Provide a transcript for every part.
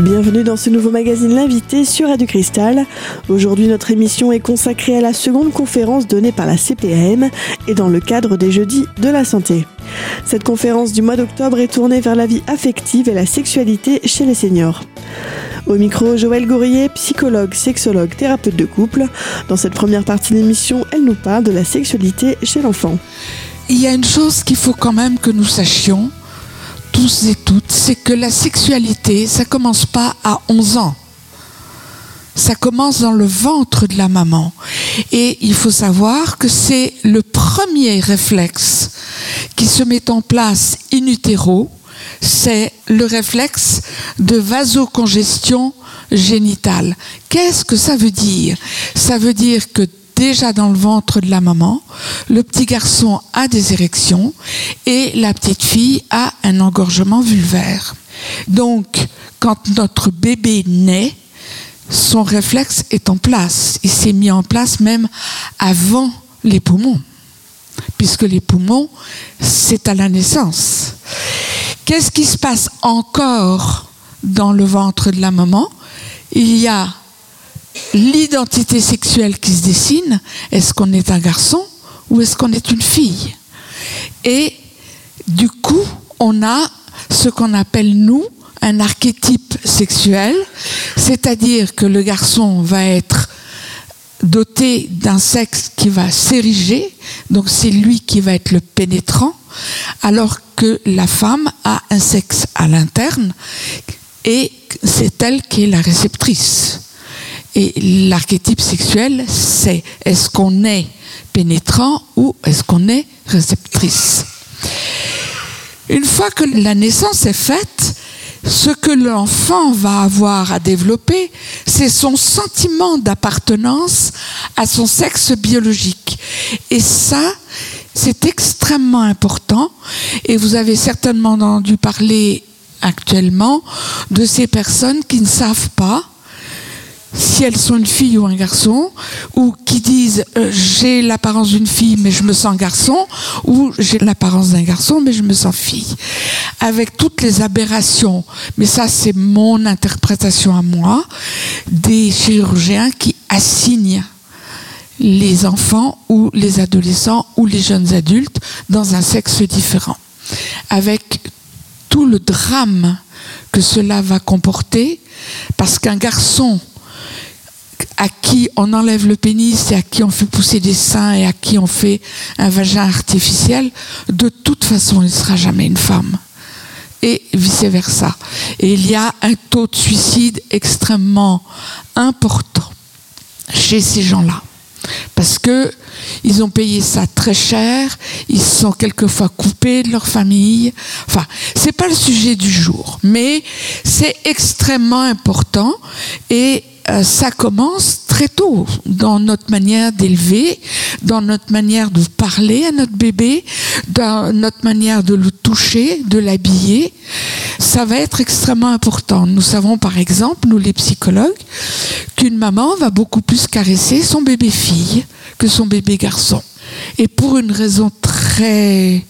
Bienvenue dans ce nouveau magazine L'invité sur Radio Cristal. Aujourd'hui, notre émission est consacrée à la seconde conférence donnée par la CPAM et dans le cadre des Jeudis de la Santé. Cette conférence du mois d'octobre est tournée vers la vie affective et la sexualité chez les seniors. Au micro, Joël Gourier, psychologue, sexologue, thérapeute de couple. Dans cette première partie de l'émission, elle nous parle de la sexualité chez l'enfant. Il y a une chose qu'il faut quand même que nous sachions, et toutes, c'est que la sexualité, ça commence pas à 11 ans. Ça commence dans le ventre de la maman. Et il faut savoir que c'est le premier réflexe qui se met en place in utero, c'est le réflexe de vasocongestion génitale. Qu'est-ce que ça veut dire? Ça veut dire que déjà dans le ventre de la maman, le petit garçon a des érections et la petite fille a un engorgement vulvaire. Donc, quand notre bébé naît, son réflexe est en place. Il s'est mis en place même avant les poumons, puisque les poumons, c'est à la naissance. Qu'est-ce qui se passe encore dans le ventre de la maman? Il y a l'identité sexuelle qui se dessine, est-ce qu'on est un garçon ou est-ce qu'on est une fille? Et du coup, on a ce qu'on appelle, nous, un archétype sexuel, c'est-à-dire que le garçon va être doté d'un sexe qui va s'ériger, donc c'est lui qui va être le pénétrant, alors que la femme a un sexe à l'interne et c'est elle qui est la réceptrice. Et l'archétype sexuel, c'est est-ce qu'on est pénétrant ou est-ce qu'on est réceptrice Une fois que la naissance est faite, ce que l'enfant va avoir à développer, c'est son sentiment d'appartenance à son sexe biologique. Et ça, c'est extrêmement important. Et vous avez certainement entendu parler actuellement de ces personnes qui ne savent pas si elles sont une fille ou un garçon, ou qui disent euh, j'ai l'apparence d'une fille mais je me sens garçon, ou j'ai l'apparence d'un garçon mais je me sens fille. Avec toutes les aberrations, mais ça c'est mon interprétation à moi, des chirurgiens qui assignent les enfants ou les adolescents ou les jeunes adultes dans un sexe différent. Avec tout le drame que cela va comporter, parce qu'un garçon à qui on enlève le pénis et à qui on fait pousser des seins et à qui on fait un vagin artificiel, de toute façon, il ne sera jamais une femme. Et vice-versa. Et il y a un taux de suicide extrêmement important chez ces gens-là. Parce que ils ont payé ça très cher, ils sont quelquefois coupés de leur famille. Enfin, c'est pas le sujet du jour, mais c'est extrêmement important et ça commence très tôt dans notre manière d'élever, dans notre manière de parler à notre bébé, dans notre manière de le toucher, de l'habiller. Ça va être extrêmement important. Nous savons par exemple, nous les psychologues, qu'une maman va beaucoup plus caresser son bébé fille que son bébé garçon. Et pour une raison très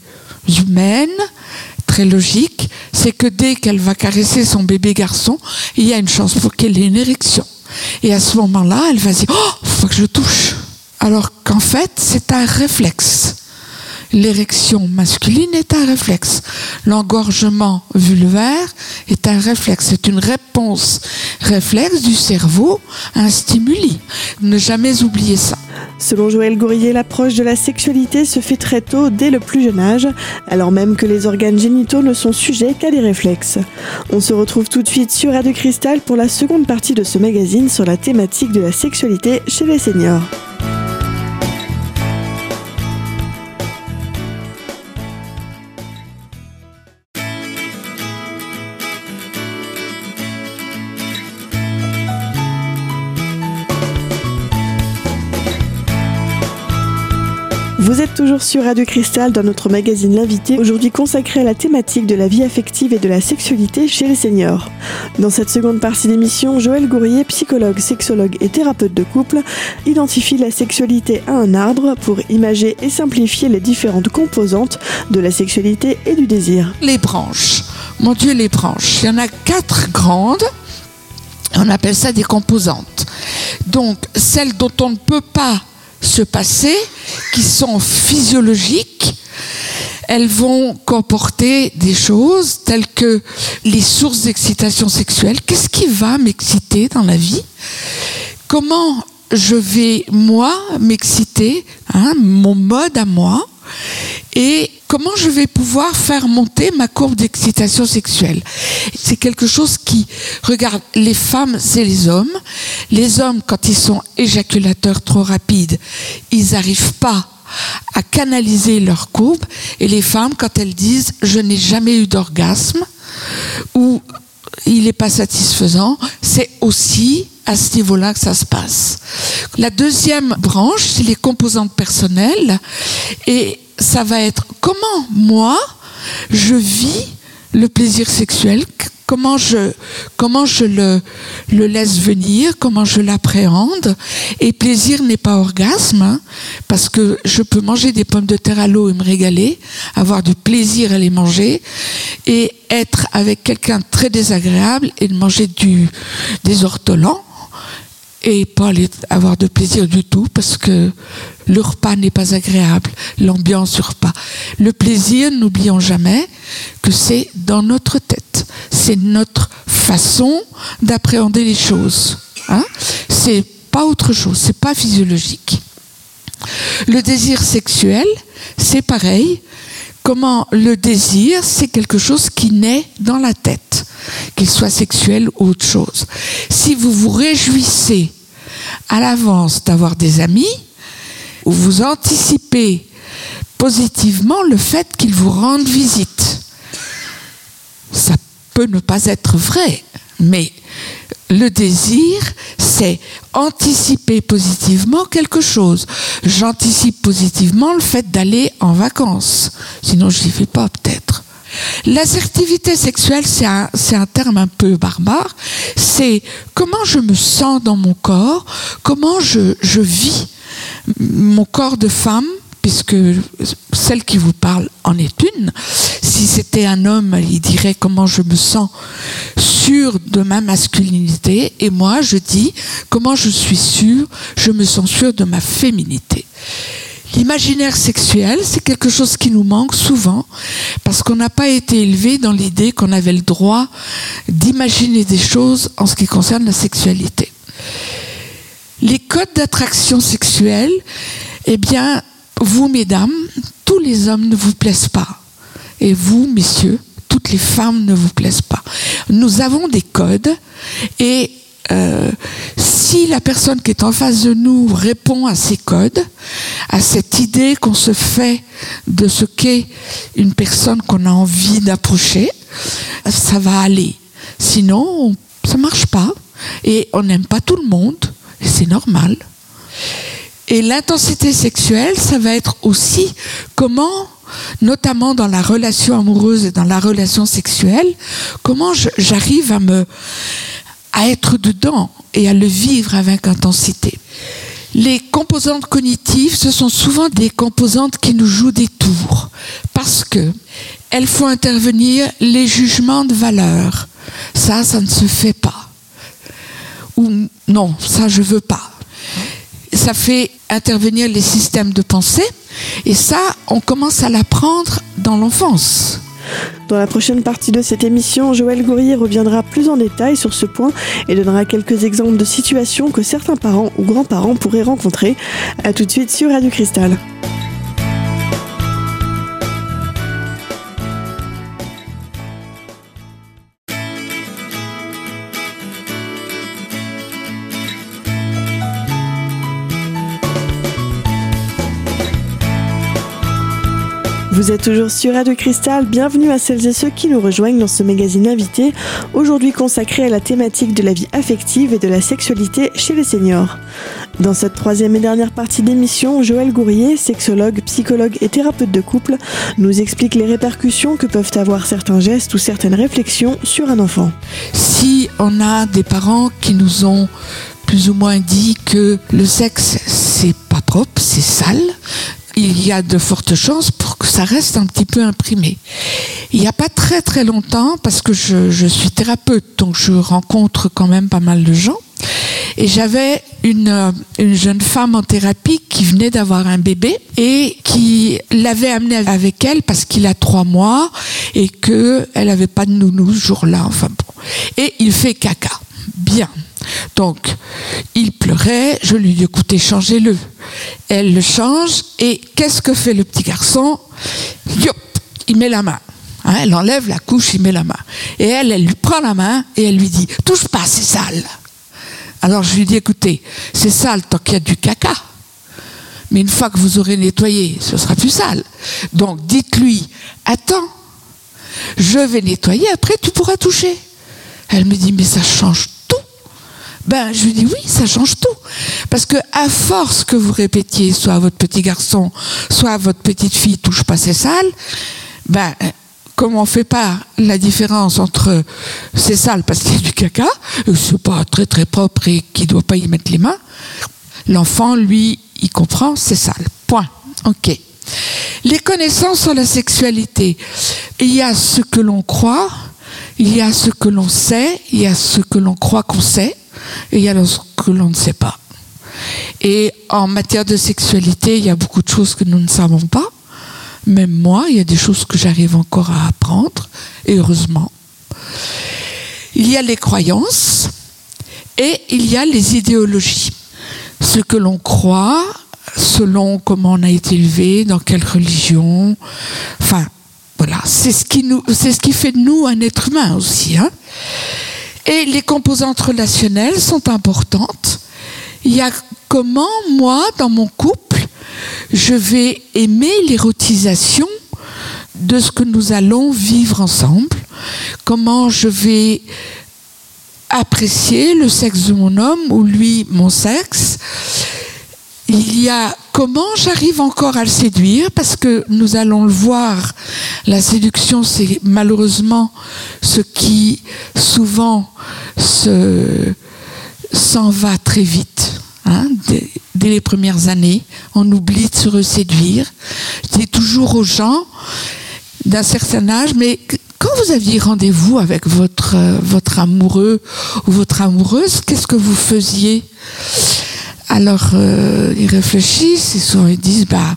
humaine, très logique, c'est que dès qu'elle va caresser son bébé garçon, il y a une chance pour qu'elle ait une érection. Et à ce moment-là, elle va dire Oh, faut que je touche. Alors qu'en fait, c'est un réflexe. L'érection masculine est un réflexe. L'engorgement vulvaire est un réflexe. C'est une réponse réflexe du cerveau à un stimuli. Ne jamais oublier ça. Selon Joël Gourier, l'approche de la sexualité se fait très tôt, dès le plus jeune âge, alors même que les organes génitaux ne sont sujets qu'à des réflexes. On se retrouve tout de suite sur Radio Cristal pour la seconde partie de ce magazine sur la thématique de la sexualité chez les seniors. Vous êtes toujours sur Radio Cristal dans notre magazine L'invité, aujourd'hui consacré à la thématique de la vie affective et de la sexualité chez les seniors. Dans cette seconde partie d'émission, Joël Gourier, psychologue, sexologue et thérapeute de couple, identifie la sexualité à un arbre pour imager et simplifier les différentes composantes de la sexualité et du désir. Les branches, mon Dieu, les branches. Il y en a quatre grandes On appelle ça des composantes. Donc, celles dont on ne peut pas se passer, qui sont physiologiques, elles vont comporter des choses telles que les sources d'excitation sexuelle. Qu'est-ce qui va m'exciter dans la vie? Comment je vais, moi, m'exciter, hein, mon mode à moi, et comment je vais pouvoir faire monter ma courbe d'excitation sexuelle. C'est quelque chose qui regarde les femmes, c'est les hommes. Les hommes, quand ils sont éjaculateurs trop rapides, ils n'arrivent pas à canaliser leur courbe. Et les femmes, quand elles disent je n'ai jamais eu d'orgasme ou il n'est pas satisfaisant, c'est aussi à ce niveau-là que ça se passe. La deuxième branche, c'est les composantes personnelles. Et ça va être comment moi, je vis le plaisir sexuel, comment je, comment je le, le laisse venir, comment je l'appréhende. Et plaisir n'est pas orgasme, hein, parce que je peux manger des pommes de terre à l'eau et me régaler, avoir du plaisir à les manger, et être avec quelqu'un très désagréable et de manger du, des ortolans et pas avoir de plaisir du tout parce que le repas n'est pas agréable, l'ambiance du repas. Le plaisir, n'oublions jamais que c'est dans notre tête, c'est notre façon d'appréhender les choses. Hein c'est pas autre chose, c'est pas physiologique. Le désir sexuel, c'est pareil. Comment le désir, c'est quelque chose qui naît dans la tête, qu'il soit sexuel ou autre chose. Si vous vous réjouissez à l'avance d'avoir des amis, ou vous anticipez positivement le fait qu'ils vous rendent visite, ça peut ne pas être vrai, mais le désir, c'est anticiper positivement quelque chose. J'anticipe positivement le fait d'aller en vacances. Sinon, je n'y vais pas peut-être. L'assertivité sexuelle, c'est un, un, terme un peu barbare. C'est comment je me sens dans mon corps, comment je, je vis mon corps de femme, puisque celle qui vous parle en est une. Si c'était un homme, il dirait comment je me sens sûr de ma masculinité. Et moi, je dis comment je suis sûr, je me sens sûr de ma féminité. L'imaginaire sexuel, c'est quelque chose qui nous manque souvent parce qu'on n'a pas été élevé dans l'idée qu'on avait le droit d'imaginer des choses en ce qui concerne la sexualité. Les codes d'attraction sexuelle, eh bien, vous, mesdames, tous les hommes ne vous plaisent pas. Et vous, messieurs, toutes les femmes ne vous plaisent pas. Nous avons des codes et euh, si la personne qui est en face de nous répond à ces codes, à cette idée qu'on se fait de ce qu'est une personne qu'on a envie d'approcher, ça va aller. Sinon, ça marche pas. Et on n'aime pas tout le monde, et c'est normal. Et l'intensité sexuelle, ça va être aussi comment, notamment dans la relation amoureuse et dans la relation sexuelle, comment j'arrive à me, à être dedans et à le vivre avec intensité. Les composantes cognitives, ce sont souvent des composantes qui nous jouent des tours parce que elles font intervenir les jugements de valeur. Ça, ça ne se fait pas. Ou non, ça je veux pas ça fait intervenir les systèmes de pensée. Et ça, on commence à l'apprendre dans l'enfance. Dans la prochaine partie de cette émission, Joël Gourrier reviendra plus en détail sur ce point et donnera quelques exemples de situations que certains parents ou grands-parents pourraient rencontrer. A tout de suite sur Radio Cristal. Vous êtes toujours sur Radio Cristal, bienvenue à celles et ceux qui nous rejoignent dans ce magazine invité, aujourd'hui consacré à la thématique de la vie affective et de la sexualité chez les seniors. Dans cette troisième et dernière partie d'émission, Joël Gourrier, sexologue, psychologue et thérapeute de couple, nous explique les répercussions que peuvent avoir certains gestes ou certaines réflexions sur un enfant. Si on a des parents qui nous ont plus ou moins dit que le sexe c'est pas propre, c'est sale, il y a de fortes chances pour que ça reste un petit peu imprimé. il n'y a pas très très longtemps, parce que je, suis thérapeute, donc je rencontre quand même pas mal de gens, et j'avais une, euh, une, jeune femme en thérapie qui venait d'avoir un bébé et qui l'avait amené avec elle parce qu'il a trois mois et qu'elle n'avait pas de nounou ce jour-là. Enfin bon. Et il fait caca. Bien. Donc, il pleurait, je lui dis écoutez, changez-le. Elle le change et qu'est-ce que fait le petit garçon? Yop, il met la main. Hein, elle enlève la couche, il met la main. Et elle, elle lui prend la main et elle lui dit touche pas, c'est sale. Alors je lui dis écoutez, c'est sale tant qu'il y a du caca. Mais une fois que vous aurez nettoyé, ce sera plus sale. Donc dites-lui attends, je vais nettoyer, après tu pourras toucher. Elle me dit mais ça change. Ben je lui dis oui, ça change tout. Parce que à force que vous répétiez, soit votre petit garçon, soit votre petite fille touche pas c'est sale, ben comme on fait pas la différence entre c'est sale parce qu'il y a du caca, c'est pas très très propre et qu'il ne doit pas y mettre les mains, l'enfant, lui, il comprend, c'est sale. Point. OK. Les connaissances sur la sexualité. Il y a ce que l'on croit, il y a ce que l'on sait, il y a ce que l'on croit qu'on sait, et il y a ce que l'on ne sait pas. Et en matière de sexualité, il y a beaucoup de choses que nous ne savons pas. Même moi, il y a des choses que j'arrive encore à apprendre, et heureusement. Il y a les croyances et il y a les idéologies. Ce que l'on croit, selon comment on a été élevé, dans quelle religion. Enfin, voilà, c'est ce qui, ce qui fait de nous un être humain aussi. Hein. Et les composantes relationnelles sont importantes. Il y a comment, moi, dans mon couple, je vais aimer l'érotisation de ce que nous allons vivre ensemble, comment je vais apprécier le sexe de mon homme ou lui mon sexe. Il y a comment j'arrive encore à le séduire, parce que nous allons le voir, la séduction, c'est malheureusement ce qui souvent s'en va très vite. Hein, dès les premières années. On oublie de se reséduire. Je dis toujours aux gens d'un certain âge, mais quand vous aviez rendez-vous avec votre, euh, votre amoureux ou votre amoureuse, qu'est-ce que vous faisiez? Alors, euh, ils réfléchissent, ils, sont, disent, bah,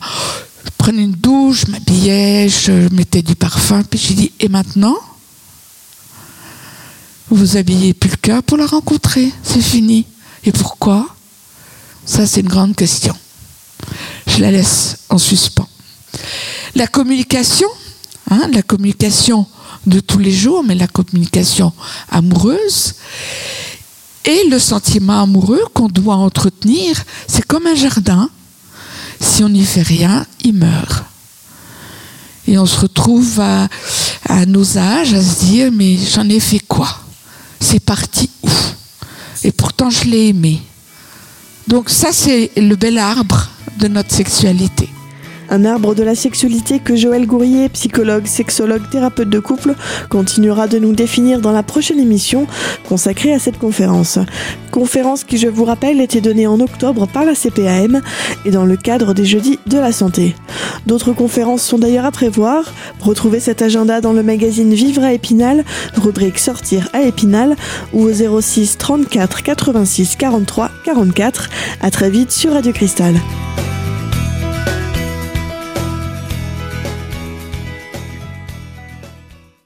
je prenais une douche, je m'habillais, je mettais du parfum, puis je dis, et maintenant? Vous habillez plus le cœur pour la rencontrer, c'est fini. Et pourquoi? Ça, c'est une grande question. Je la laisse en suspens. La communication, hein, la communication de tous les jours, mais la communication amoureuse et le sentiment amoureux qu'on doit entretenir, c'est comme un jardin. Si on n'y fait rien, il meurt. Et on se retrouve à, nos âges à se dire, mais j'en ai fait quoi? C'est parti où? Et pourtant, je l'ai aimé. Donc ça, c'est le bel arbre de notre sexualité. Un arbre de la sexualité que Joël Gourrier, psychologue, sexologue, thérapeute de couple, continuera de nous définir dans la prochaine émission consacrée à cette conférence. Conférence qui, je vous rappelle, était donnée en octobre par la CPAM et dans le cadre des Jeudis de la Santé. D'autres conférences sont d'ailleurs à prévoir. Retrouvez cet agenda dans le magazine Vivre à Épinal, rubrique Sortir à Épinal ou au 06 34 86 43 44. À très vite sur Radio Cristal.